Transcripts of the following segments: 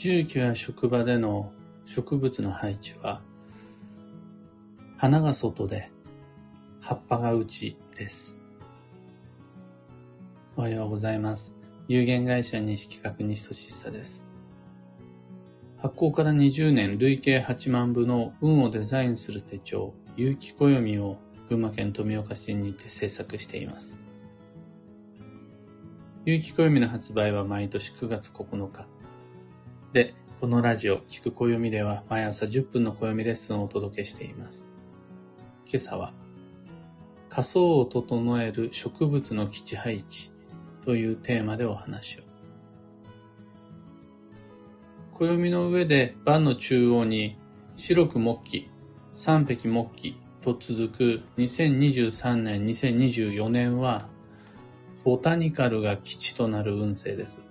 住居や職場での植物の配置は、花が外で、葉っぱが内です。おはようございます。有限会社西企画西俊久です。発行から20年累計8万部の運をデザインする手帳、有機暦を群馬県富岡市にて制作しています。有機暦の発売は毎年9月9日。で、このラジオ、聞く暦では毎朝10分の暦レッスンをお届けしています。今朝は、仮想を整える植物の基地配置というテーマでお話を。暦の上で盤の中央に白く木器、三匹木器と続く2023年、2024年はボタニカルが基地となる運勢です。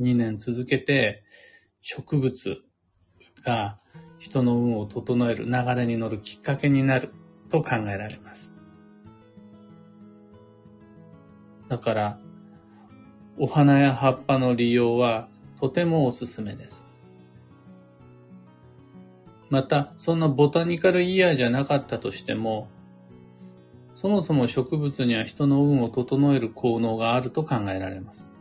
2年続けて植物が人の運を整える流れに乗るきっかけになると考えられます。だから、お花や葉っぱの利用はとてもおすすめです。また、そんなボタニカルイヤーじゃなかったとしても、そもそも植物には人の運を整える効能があると考えられます。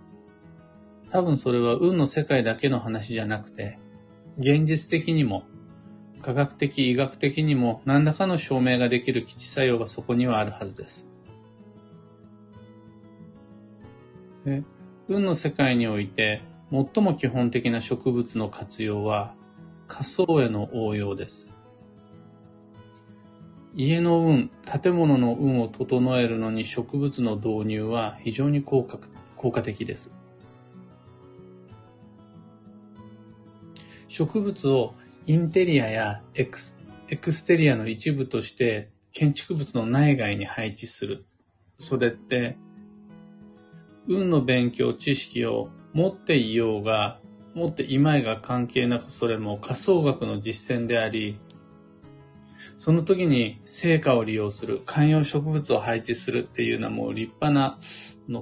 多分それは運の世界だけの話じゃなくて、現実的にも、科学的、医学的にも何らかの証明ができる基地作用がそこにはあるはずです。運の世界において最も基本的な植物の活用は仮想への応用です。家の運、建物の運を整えるのに植物の導入は非常に効果効果的です。植物をインテリアやエクスエクステリアの一部として建築物の内外に配置する。それって、運の勉強、知識を持っていようが、持っていまいが関係なくそれも家相学の実践であり、その時に成果を利用する、観葉植物を配置するっていうのはもう立派な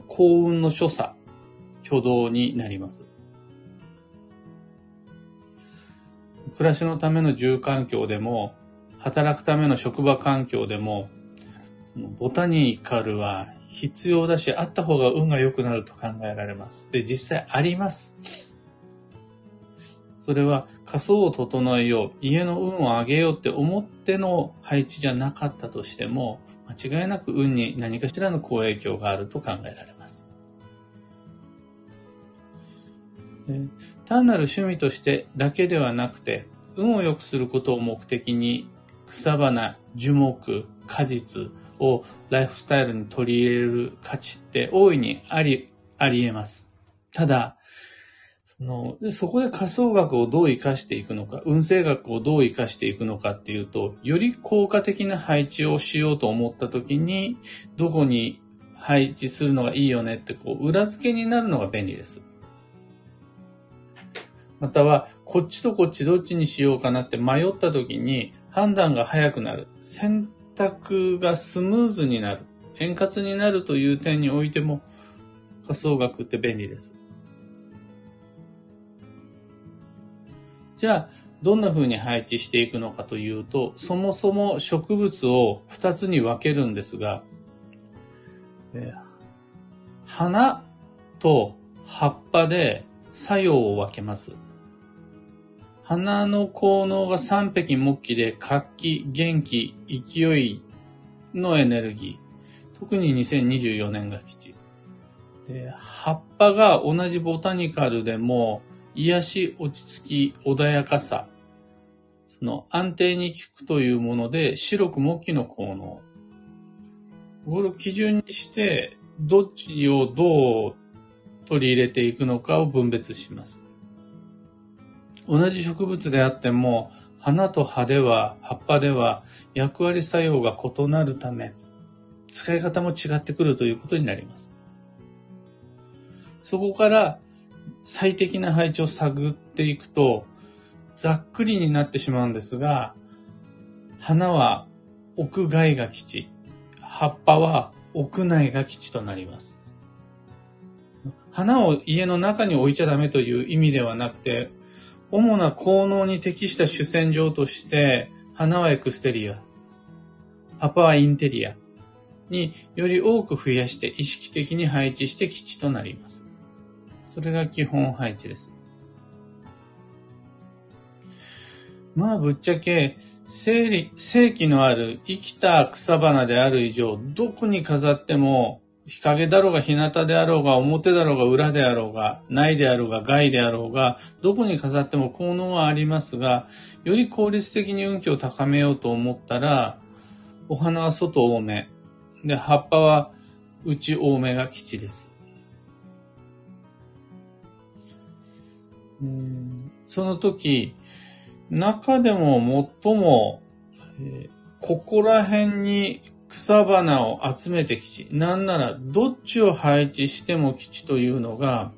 幸運の所作、挙動になります。暮らしのための住環境でも、働くための職場環境でも、そのボタニカルは必要だし、あった方が運が良くなると考えられます。で、実際あります。それは仮想を整えよう、家の運を上げようって思っての配置じゃなかったとしても、間違いなく運に何かしらの好影響があると考えられます。単なる趣味としてだけではなくて、運を良くすることを目的に草花、樹木、果実をライフスタイルに取り入れる価値って大いにあり、あり得ます。ただ、のそこで仮想学をどう活かしていくのか、運勢学をどう活かしていくのかっていうと、より効果的な配置をしようと思った時に、どこに配置するのがいいよねって、こう、裏付けになるのが便利です。または、こっちとこっちどっちにしようかなって迷った時に、判断が早くなる。選択がスムーズになる。円滑になるという点においても、仮想学って便利です。じゃあ、どんな風に配置していくのかというと、そもそも植物を2つに分けるんですが、花と葉っぱで作用を分けます。花の効能が三匹木器で活気、元気、勢いのエネルギー。特に2024年が基地。で葉っぱが同じボタニカルでも癒し、落ち着き、穏やかさ、その安定に効くというもので、白く木器の効能。これを基準にして、どっちをどう取り入れていくのかを分別します。同じ植物であっても、花と葉では、葉っぱでは役割作用が異なるため、使い方も違ってくるということになります。そこから最適な配置を探っていくと、ざっくりになってしまうんですが、花は屋外が基地、葉っぱは屋内が基地となります。花を家の中に置いちゃダメという意味ではなくて、主な効能に適した主戦場として、花はエクステリア、葉っぱはインテリアにより多く増やして意識的に配置して基地となります。それが基本配置です。まあぶっちゃけ、生理生気のある生きた草花である以上、どこに飾っても、日陰だろうが日向であろうが表だろうが裏であろうが内であろうが外であろうがどこに飾っても効能はありますがより効率的に運気を高めようと思ったらお花は外多め。で葉っぱは内多めが基地です。その時中でも最も、えー、ここら辺に草花を集めて基地。なんなら、どっちを配置しても基地というのが、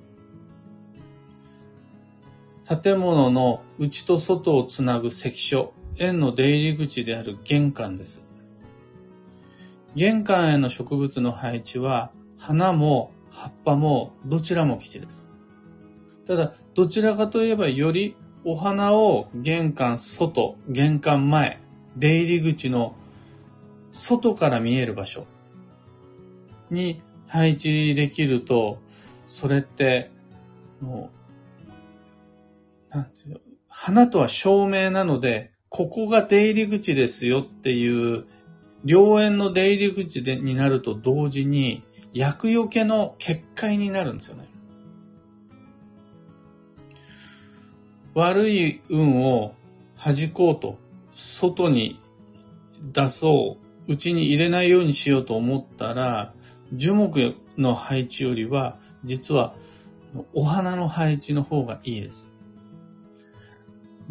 建物の内と外をつなぐ関所、円の出入り口である玄関です。玄関への植物の配置は、花も葉っぱもどちらも基地です。ただ、どちらかといえばよりお花を玄関外、玄関前、出入り口の外から見える場所に配置できると、それって、もう、なんていう、花とは照明なので、ここが出入り口ですよっていう、良縁の出入り口でになると同時に、厄除けの結界になるんですよね。悪い運を弾こうと、外に出そう、うちに入れないようにしようと思ったら、樹木の配置よりは、実はお花の配置の方がいいです。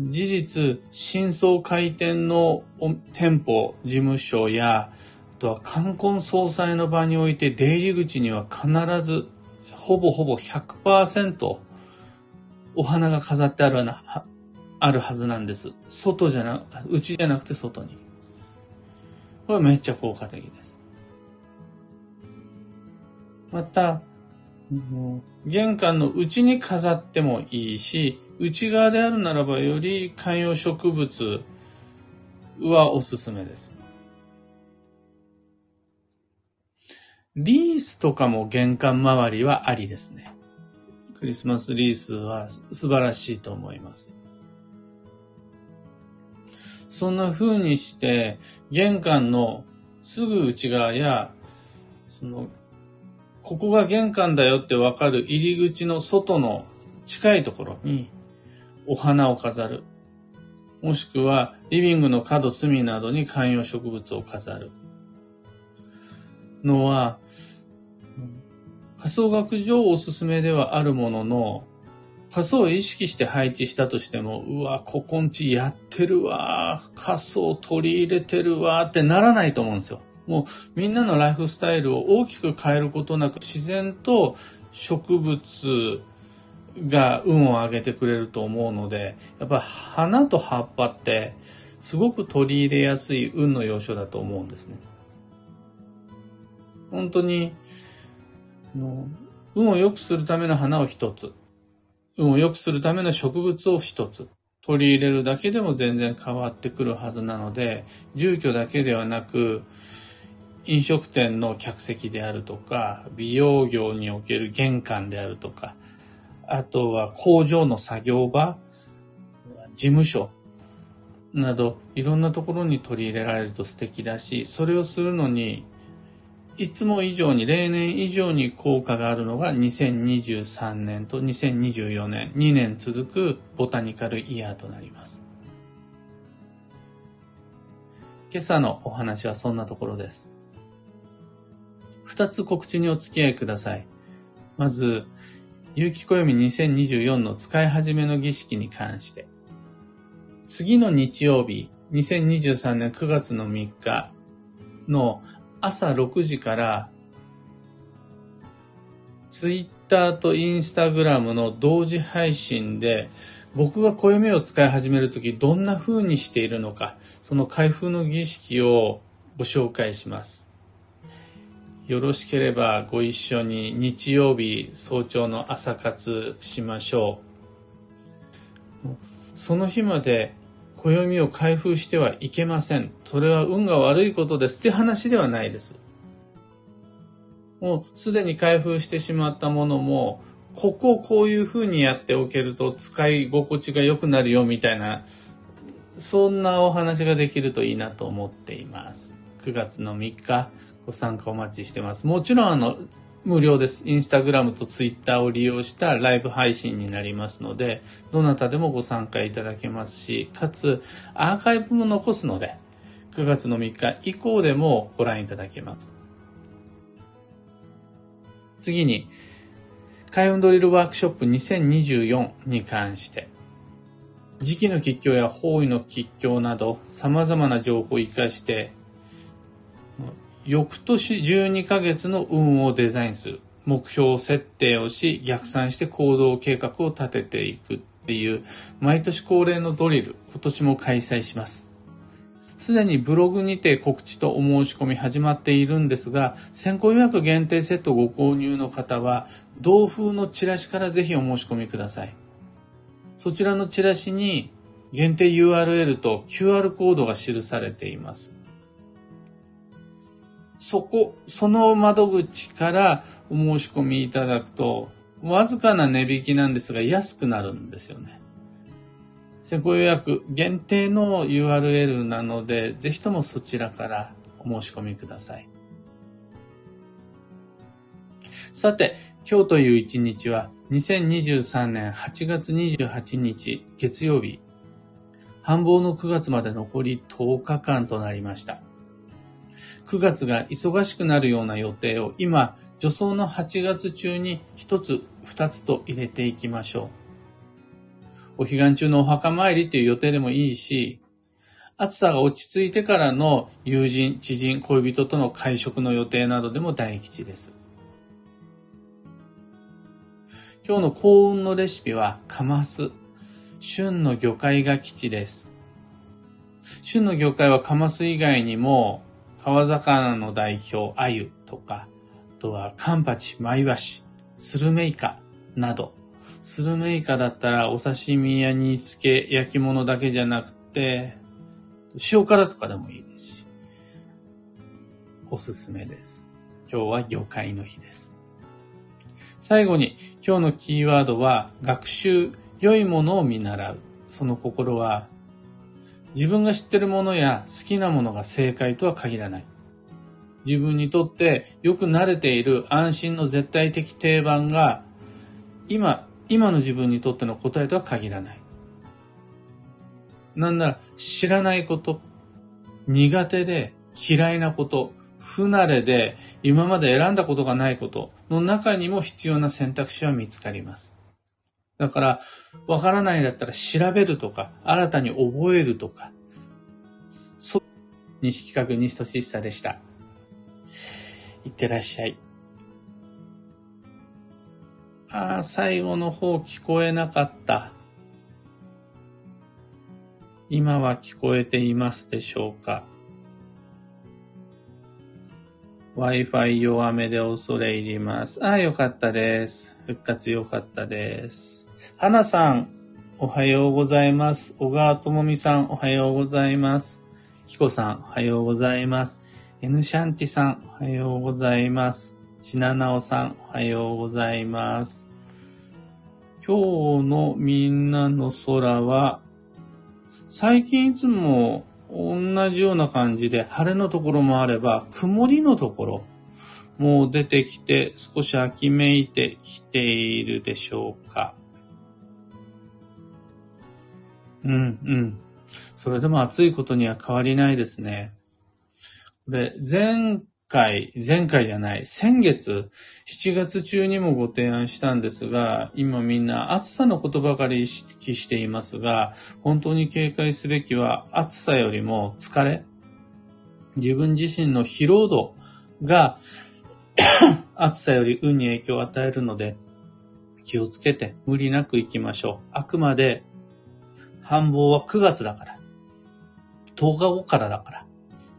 事実、新装開店の店舗、事務所や、あとは冠婚葬祭の場において出入り口には必ず、ほぼほぼ100%お花が飾ってあるな、あるはずなんです。外じゃな、内じゃなくて外に。これめっちゃ効果的です。また、玄関の内に飾ってもいいし、内側であるならばより観葉植物はおすすめです。リースとかも玄関周りはありですね。クリスマスリースは素晴らしいと思います。そんな風にして、玄関のすぐ内側や、その、ここが玄関だよってわかる入り口の外の近いところにお花を飾る。もしくはリビングの角隅などに観葉植物を飾る。のは、仮想学上おすすめではあるものの、仮想を意識して配置したとしても、うわ、ここんちやってるわ、仮想取り入れてるわってならないと思うんですよ。もうみんなのライフスタイルを大きく変えることなく自然と植物が運を上げてくれると思うので、やっぱ花と葉っぱってすごく取り入れやすい運の要所だと思うんですね。本当に運を良くするための花を一つ、運を良くするための植物を一つ、取り入れるだけでも全然変わってくるはずなので、住居だけではなく、飲食店の客席であるとか、美容業における玄関であるとか、あとは工場の作業場、事務所など、いろんなところに取り入れられると素敵だし、それをするのにいつも以上に、例年以上に効果があるのが2023年と2024年、2年続くボタニカルイヤーとなります。今朝のお話はそんなところです。二つ告知にお付き合いください。まず、有機暦2024の使い始めの儀式に関して。次の日曜日、2023年9月の3日の朝6時から、ツイッターとインスタグラムの同時配信で、僕が暦を使い始めるときどんな風にしているのか、その開封の儀式をご紹介します。よろしければご一緒に日曜日早朝の朝活しましょう。その日まで暦を開封してはいけません。それは運が悪いことですって話ではないです。もうすでに開封してしまったものも、ここをこういう風にやっておけると使い心地が良くなるよみたいな、そんなお話ができるといいなと思っています。9月の3日、ご参加お待ちしてます。もちろんあの、無料です。インスタグラムとツイッターを利用したライブ配信になりますので、どなたでもご参加いただけますし、かつアーカイブも残すので、9月の3日以降でもご覧いただけます。次に、開運ドリルワークショップ2024に関して、時期の吉凶や方位の吉凶など様々な情報を活かして、翌年12ヶ月の運をデザインする。目標設定をし、逆算して行動計画を立てていくっていう、毎年恒例のドリル、今年も開催します。すでにブログにて告知とお申し込み始まっているんですが、先行予約限定セットご購入の方は、同封のチラシからぜひお申し込みください。そちらのチラシに限定 URL と QR コードが記されています。そこ、その窓口からお申し込みいただくと、わずかな値引きなんですが安くなるんですよね。先行予約限定の URL なので、ぜひともそちらからお申し込みください。さて、今日という一日は2023年8月28日月曜日、繁忙の9月まで残り10日間となりました。9月が忙しくなるような予定を今、助走の8月中に1つ、2つと入れていきましょう。お彼岸中のお墓参りという予定でもいいし、暑さが落ち着いてからの友人、知人、恋人との会食の予定などでも大吉です。今日の幸運のレシピはカマス。旬の魚介が基地です。旬の魚介はカマス以外にも川魚の代表、鮎とか、あとはカンパチ、マイワシ、スルメイカなど、スルメイカだったらお刺身や煮付け、焼き物だけじゃなくて、塩辛とかでもいいですし、おすすめです。今日は魚介の日です。最後に、今日のキーワードは、学習、良いものを見習う。その心は、自分が知ってるものや好きなものが正解とは限らない。自分にとってよく慣れている安心の絶対的定番が今、今の自分にとっての答えとは限らない。なんなら知らないこと、苦手で嫌いなこと、不慣れで今まで選んだことがないことの中にも必要な選択肢は見つかります。だから、わからないだったら調べるとか、新たに覚えるとか。そう、西企画西俊久でした。いってらっしゃい。ああ、最後の方聞こえなかった。今は聞こえていますでしょうか ?Wi-Fi 弱めで恐れ入ります。ああ、よかったです。復活よかったです。花さん、おはようございます。小川智美さん、おはようございます。キコさん、おはようございます。エヌシャンティさん、おはようございます。シナナオさん、おはようございます。今日のみんなの空は、最近いつも同じような感じで晴れのところもあれば曇りのところもう出てきて少し秋めいてきているでしょうか。うん、うん。それでも暑いことには変わりないですね。これ、前回、前回じゃない、先月、7月中にもご提案したんですが、今みんな暑さのことばかり意識していますが、本当に警戒すべきは暑さよりも疲れ。自分自身の疲労度が 暑さより運に影響を与えるので、気をつけて無理なく行きましょう。あくまで繁忙は9月だから。10日後からだから。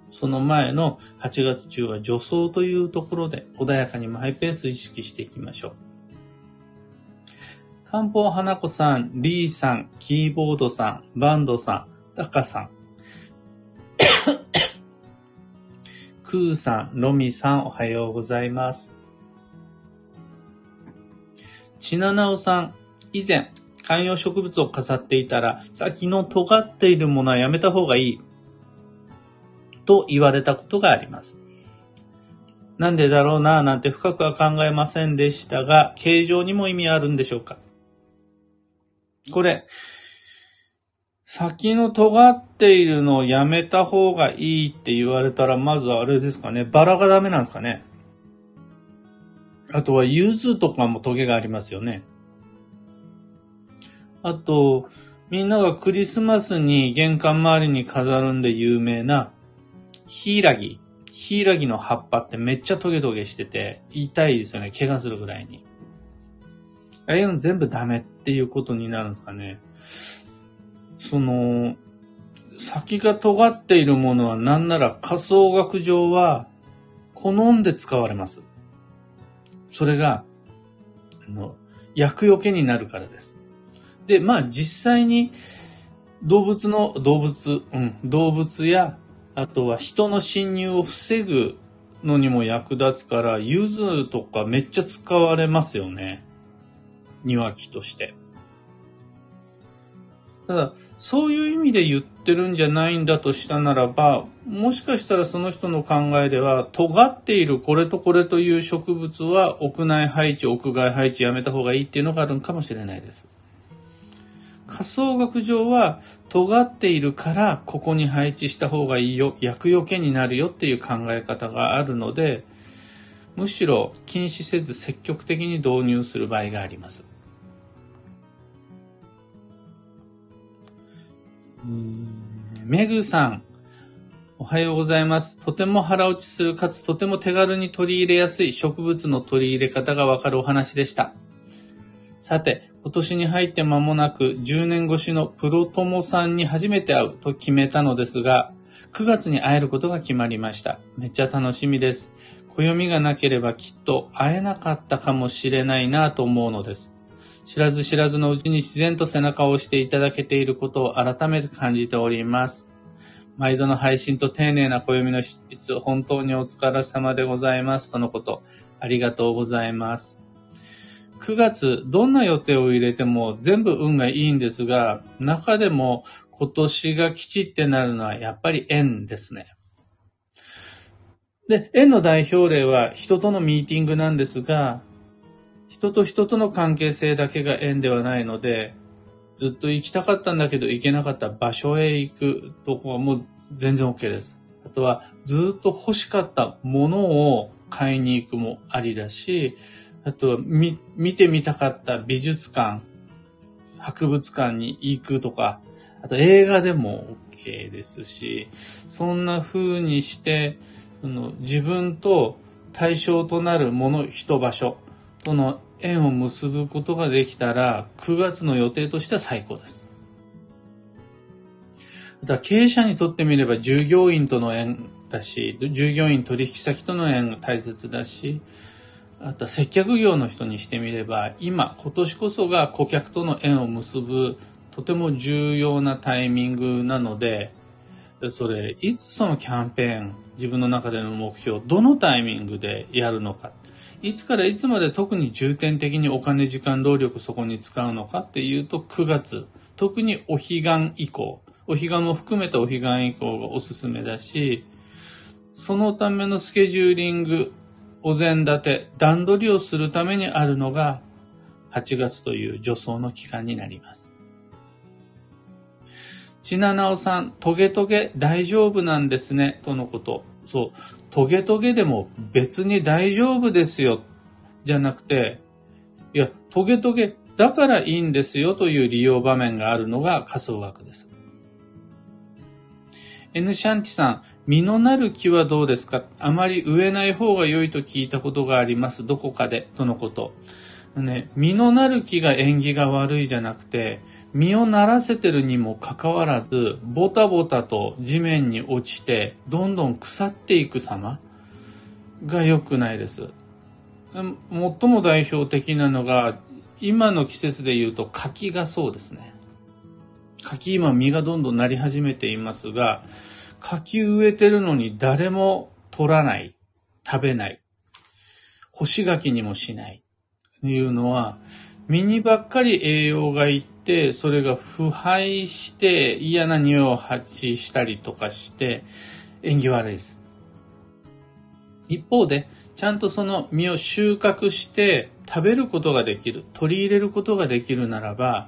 その前の8月中は助走というところで穏やかにマイペース意識していきましょう。漢方花子さん、リーさん、キーボードさん、バンドさん、タカさん、クーさん、ロミさん、おはようございます。ちななおさん、以前、観葉植物を飾っていたら、先の尖っているものはやめた方がいい。と言われたことがあります。なんでだろうなぁなんて深くは考えませんでしたが、形状にも意味あるんでしょうかこれ、先の尖っているのをやめた方がいいって言われたら、まずあれですかね。バラがダメなんですかね。あとは、柚子とかもトゲがありますよね。あと、みんながクリスマスに玄関周りに飾るんで有名な、ヒイラギ。ヒイラギの葉っぱってめっちゃトゲトゲしてて、痛いですよね。怪我するぐらいに。ああいうの全部ダメっていうことになるんですかね。その、先が尖っているものは何なら仮想学上は好んで使われます。それが、あの、薬除けになるからです。で、まあ実際に動物の、動物、うん、動物や、あとは人の侵入を防ぐのにも役立つから、柚子とかめっちゃ使われますよね。庭木として。ただ、そういう意味で言ってるんじゃないんだとしたならば、もしかしたらその人の考えでは、尖っているこれとこれという植物は屋内配置、屋外配置やめた方がいいっていうのがあるのかもしれないです。仮想学上は尖っているからここに配置した方がいいよ、薬よけになるよっていう考え方があるので、むしろ禁止せず積極的に導入する場合があります。メグさん、おはようございます。とても腹落ちするかつとても手軽に取り入れやすい植物の取り入れ方がわかるお話でした。さて、今年に入って間もなく10年越しのプロ友さんに初めて会うと決めたのですが、9月に会えることが決まりました。めっちゃ楽しみです。暦がなければきっと会えなかったかもしれないなと思うのです。知らず知らずのうちに自然と背中を押していただけていることを改めて感じております。毎度の配信と丁寧な暦の執筆、本当にお疲れ様でございます。とのこと。ありがとうございます。9月、どんな予定を入れても全部運がいいんですが、中でも今年がきちってなるのはやっぱり縁ですね。で、縁の代表例は人とのミーティングなんですが、人と人との関係性だけが縁ではないので、ずっと行きたかったんだけど行けなかった場所へ行くとこはもう全然 OK です。あとはずっと欲しかったものを買いに行くもありだし、あとは見、見てみたかった美術館、博物館に行くとか、あと映画でも OK ですし、そんな風にして、その自分と対象となるもの、人、場所との縁を結ぶことができたら、9月の予定としては最高です。だ経営者にとってみれば従業員との縁だし、従業員取引先との縁が大切だし、あと接客業の人にしてみれば、今、今年こそが顧客との縁を結ぶとても重要なタイミングなので、それ、いつそのキャンペーン、自分の中での目標、どのタイミングでやるのか。いつからいつまで特に重点的にお金、時間、労力そこに使うのかっていうと9月、特にお彼岸以降、お彼岸も含めたお彼岸以降がおすすめだし、そのためのスケジューリング、お膳立て、段取りをするためにあるのが8月という助走の期間になります。ちななおさん、トゲトゲ大丈夫なんですね、とのこと。そう。トゲトゲでも別に大丈夫ですよ、じゃなくて、いや、トゲトゲだからいいんですよという利用場面があるのが仮想学です。N シャンティさん、実のなる木はどうですか？あまり植えない方が良いと聞いたことがあります。どこかで？とのこと。ね、実のなる木が縁起が悪いじゃなくて、実をならせてるにもかかわらず、ボタボタと地面に落ちて、どんどん腐っていく様が良くないです。最も代表的なのが、今の季節で言うと柿がそうですね。柿今実がどんどんなり始めていますが、柿植えてるのに誰も取らない、食べない、干し柿にもしない、というのは、実にばっかり栄養がいって、それが腐敗して嫌な匂いを発したりとかして、縁起悪いです。一方で、ちゃんとその実を収穫して食べることができる、取り入れることができるならば、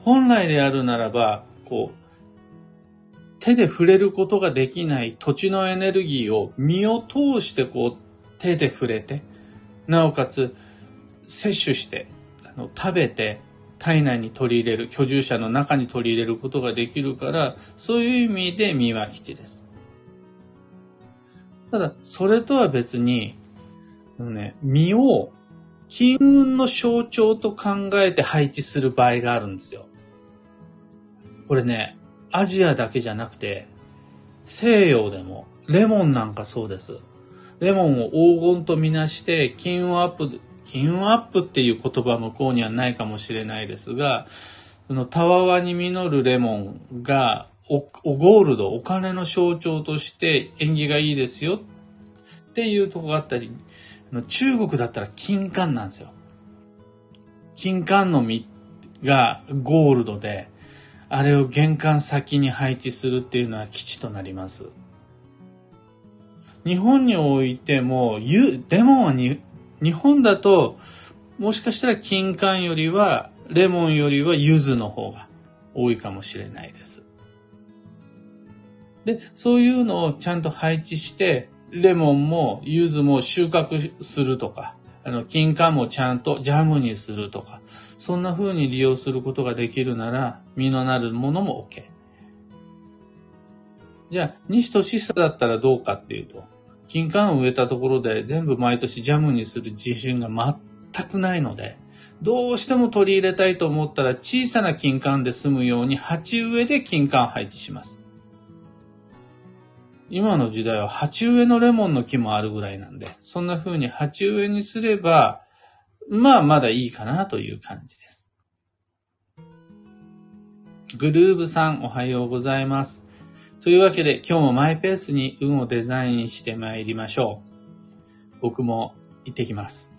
本来であるならば、こう、手で触れることができない土地のエネルギーを身を通してこう手で触れて、なおかつ摂取して、あの食べて体内に取り入れる、居住者の中に取り入れることができるから、そういう意味で身は基地です。ただ、それとは別に、ね、身を金運の象徴と考えて配置する場合があるんですよ。これね、アジアだけじゃなくて、西洋でも、レモンなんかそうです。レモンを黄金とみなして、金運アップ、金運アップっていう言葉向こうにはないかもしれないですが、そのたわわに実るレモンがお、おゴールド、お金の象徴として縁起がいいですよっていうとこがあったり、中国だったら金柑なんですよ。金柑の実がゴールドで、あれを玄関先に配置するっていうのは基地となります。日本においても、レモンはに日本だと、もしかしたら金柑よりは、レモンよりは柚子の方が多いかもしれないです。で、そういうのをちゃんと配置して、レモンも柚子も収穫するとか、あの、金柑もちゃんとジャムにするとか、そんな風に利用することができるなら、実のなるものも OK。じゃあ、西俊久だったらどうかっていうと、金柑を植えたところで全部毎年ジャムにする自信が全くないので、どうしても取り入れたいと思ったら小さな金柑で済むように鉢植えで金柑配置します。今の時代は鉢植えのレモンの木もあるぐらいなんで、そんな風に鉢植えにすれば、まあまだいいかなという感じです。グルーブさんおはようございます。というわけで今日もマイペースに運をデザインして参りましょう。僕も行ってきます。